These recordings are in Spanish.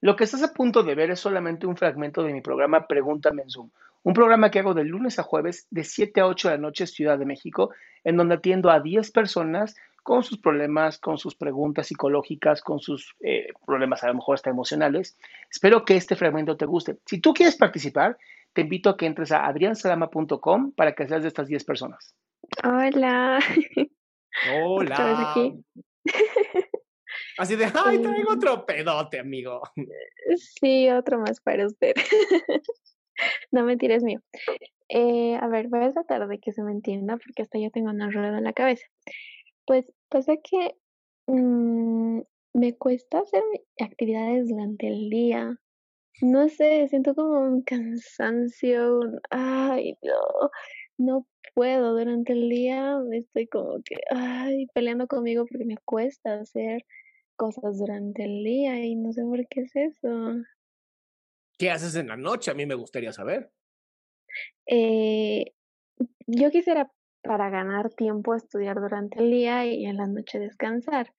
Lo que estás a punto de ver es solamente un fragmento de mi programa Pregúntame en Zoom, un programa que hago de lunes a jueves de 7 a 8 de la noche Ciudad de México, en donde atiendo a 10 personas con sus problemas, con sus preguntas psicológicas, con sus eh, problemas a lo mejor hasta emocionales. Espero que este fragmento te guste. Si tú quieres participar, te invito a que entres a adriansalama.com para que seas de estas 10 personas. Hola. Hola. Aquí. Así de, ay, traigo otro pedote, amigo. Sí, otro más para usted. no mentira, es mío. Eh, a ver, voy a tratar de que se me entienda porque hasta yo tengo una rueda en la cabeza. Pues pasa que mm, me cuesta hacer actividades durante el día. No sé, siento como un cansancio. un- Ay, no, no puedo. Durante el día estoy como que, ay, peleando conmigo porque me cuesta hacer cosas durante el día y no sé por qué es eso. ¿Qué haces en la noche? A mí me gustaría saber. Eh, yo quisiera para ganar tiempo estudiar durante el día y en la noche descansar,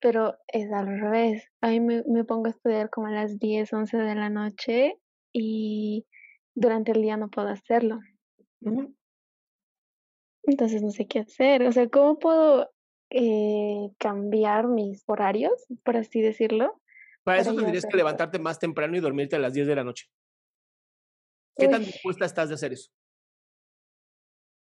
pero es al revés. A mí me, me pongo a estudiar como a las 10, 11 de la noche y durante el día no puedo hacerlo. Entonces no sé qué hacer. O sea, ¿cómo puedo eh, cambiar mis horarios, por así decirlo? Para eso tendrías que levantarte más temprano y dormirte a las 10 de la noche. ¿Qué tan dispuesta estás de hacer eso?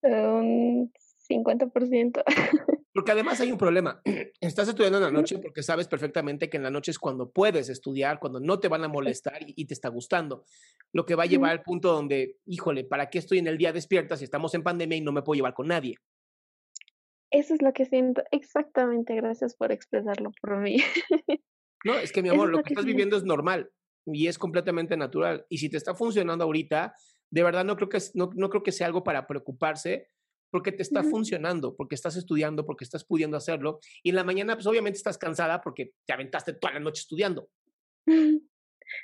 Un 50%. Porque además hay un problema. Estás estudiando en la noche porque sabes perfectamente que en la noche es cuando puedes estudiar, cuando no te van a molestar y, y te está gustando. Lo que va a llevar al punto donde, híjole, ¿para qué estoy en el día despierta si estamos en pandemia y no me puedo llevar con nadie? Eso es lo que siento. Exactamente, gracias por expresarlo por mí. No, es que mi amor, es lo lo que que estás siento. viviendo es normal y es completamente natural. Y si te está funcionando ahorita, de verdad no creo que, no, no creo que sea algo para preocuparse porque te está Ujú. funcionando, porque estás estudiando, porque estás pudiendo hacerlo. Y en la mañana, pues obviamente estás cansada porque te aventaste toda la noche estudiando. Así,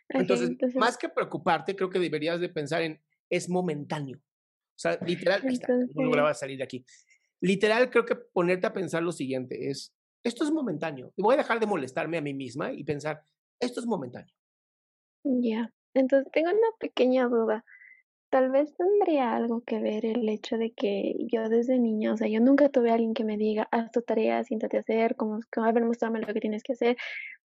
Entonces, entonces, más que preocuparte, creo que deberías de pensar en es momentáneo. O sea, literal, ahí está, no Entonces- lograba salir de aquí. Literal, creo que ponerte a pensar lo siguiente es, esto es momentáneo. Y voy a dejar de molestarme a mí misma y pensar, esto es momentáneo. ya. Entonces, tengo una pequeña duda. Tal vez tendría algo que ver el hecho de que yo desde niña, o sea, yo nunca tuve a alguien que me diga, haz tu tarea, siéntate a hacer, como, como a ver, muéstrame lo que tienes que hacer.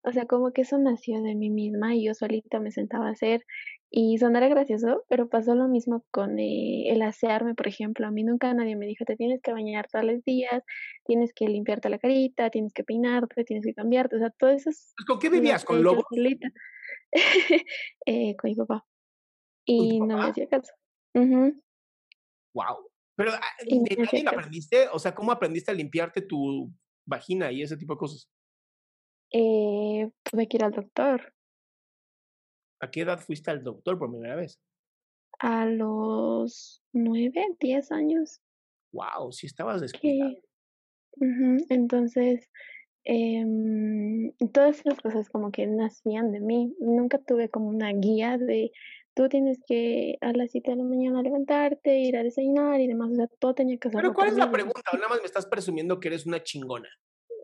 O sea, como que eso nació de mí misma y yo solita me sentaba a hacer. Y sonará gracioso, pero pasó lo mismo con eh, el asearme, por ejemplo. A mí nunca nadie me dijo, te tienes que bañar todos los días, tienes que limpiarte la carita, tienes que peinarte, tienes que cambiarte. O sea, todo eso es Pues, ¿Con qué vivías? ¿Con lobos? solita. Eh, con mi papá. Y no me hacía caso. Ujú. Wow. Pero ah, ¿de caso. aprendiste? O sea, ¿cómo aprendiste a limpiarte tu vagina y ese tipo de cosas? Eh, tuve que ir al doctor ¿A qué edad fuiste al doctor por primera vez? a los nueve, diez años. Wow, sí estabas descuidada. Que, Entonces, em, todas esas cosas como que nacían de mí. Nunca tuve como una guía de tú tienes que a las 7 de la mañana levantarte, ir a desayunar y demás. O sea, todo tenía que hacerlo Pero ¿cuál es la pregunta? ¿O nada más me estás presumiendo que eres una chingona?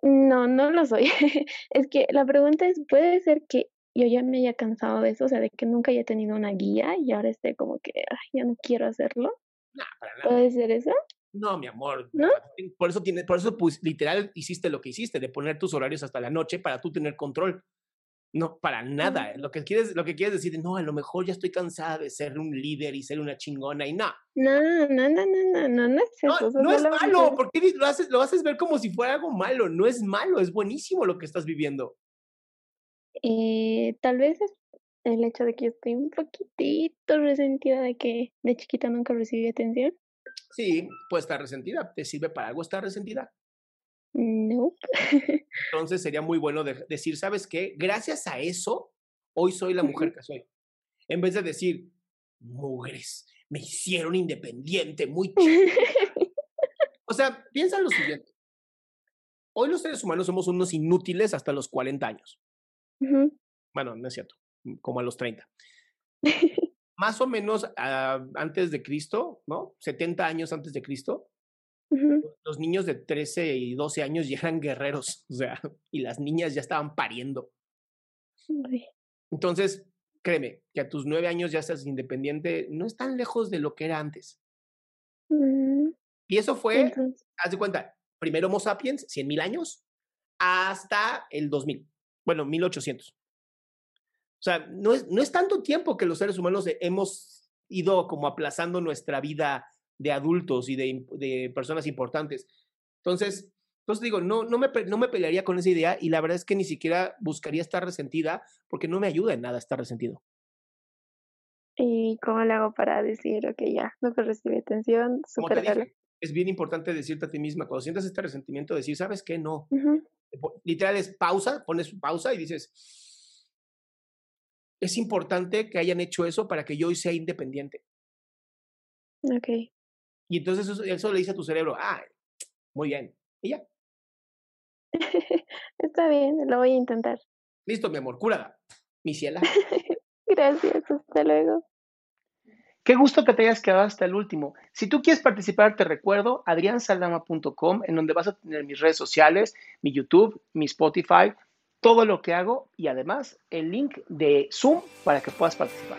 No, no lo soy. Es que la pregunta es, ¿puede ser que yo ya me haya cansado de eso? O sea, de que nunca haya tenido una guía y ahora esté como que, ay, ya no quiero hacerlo. Nah, para nada. ¿Puede ser eso? No, mi amor. ¿No? Por eso tiene, por eso pues literal hiciste lo que hiciste, de poner tus horarios hasta la noche para tú tener control. No, para nada. Lo que quieres, lo que quieres decir, no, a lo mejor ya estoy cansada de ser un líder y ser una chingona y no. No, no, no, no, no, no, no es No, eso. o sea, no es malo, ¿por qué di- lo haces, lo haces ver como si fuera algo malo? No es malo, es buenísimo lo que estás viviendo. Eh, tal vez es el hecho de que yo estoy un poquitito resentida de que de chiquita nunca recibí atención. Sí, puede estar resentida, ¿te sirve para algo estar resentida? No. Entonces sería muy bueno de- decir, ¿sabes qué? Gracias a eso, hoy soy la mujer que soy. En vez de decir, mujeres, me hicieron independiente, muy chido. O sea, piensa en lo siguiente. Hoy los seres humanos somos unos inútiles hasta los 40 años. Ujú. Bueno, no es cierto, como a los 30. Más o menos ah, antes de Cristo, ¿no? 70 años antes de Cristo, Los niños de 13 y 12 años ya eran guerreros, o sea, y las niñas ya estaban pariendo. Uy. Entonces, créeme, que a tus nueve años ya seas independiente, no es tan lejos de lo que era antes. Mm, Y eso fue, Entonces, haz de cuenta, primero Homo sapiens, 100 mil años, hasta el 2000, bueno, 1800. O sea, no es, no es tanto tiempo que los seres humanos hemos ido como aplazando nuestra vida de adultos y de, de personas importantes. Entonces, entonces digo, no, no, me, no me pelearía con esa idea y la verdad es que ni siquiera buscaría estar resentida porque no me ayuda en nada estar resentido. ¿y cómo le hago para decir, ok, ya, nunca recibí atención, superarlo? es bien importante decirte a ti misma, cuando sientas este resentimiento, decir, ¿sabes qué? No. Po- Literal es pausa, pones pausa y dices, es importante que hayan hecho eso para que yo hoy sea independiente. Ok. Y entonces eso, eso le dice a tu cerebro, ah, muy bien. Y ya, Está bien, lo voy a intentar. listo, mi amor, cúrala. Mi ciela. Gracias, hasta luego. Qué gusto que te hayas quedado hasta el último. Si tú quieres participar, te recuerdo adriansaldama.com, en donde vas a tener mis redes sociales, mi YouTube, mi Spotify, todo lo que hago y además el link de Zoom para que puedas participar.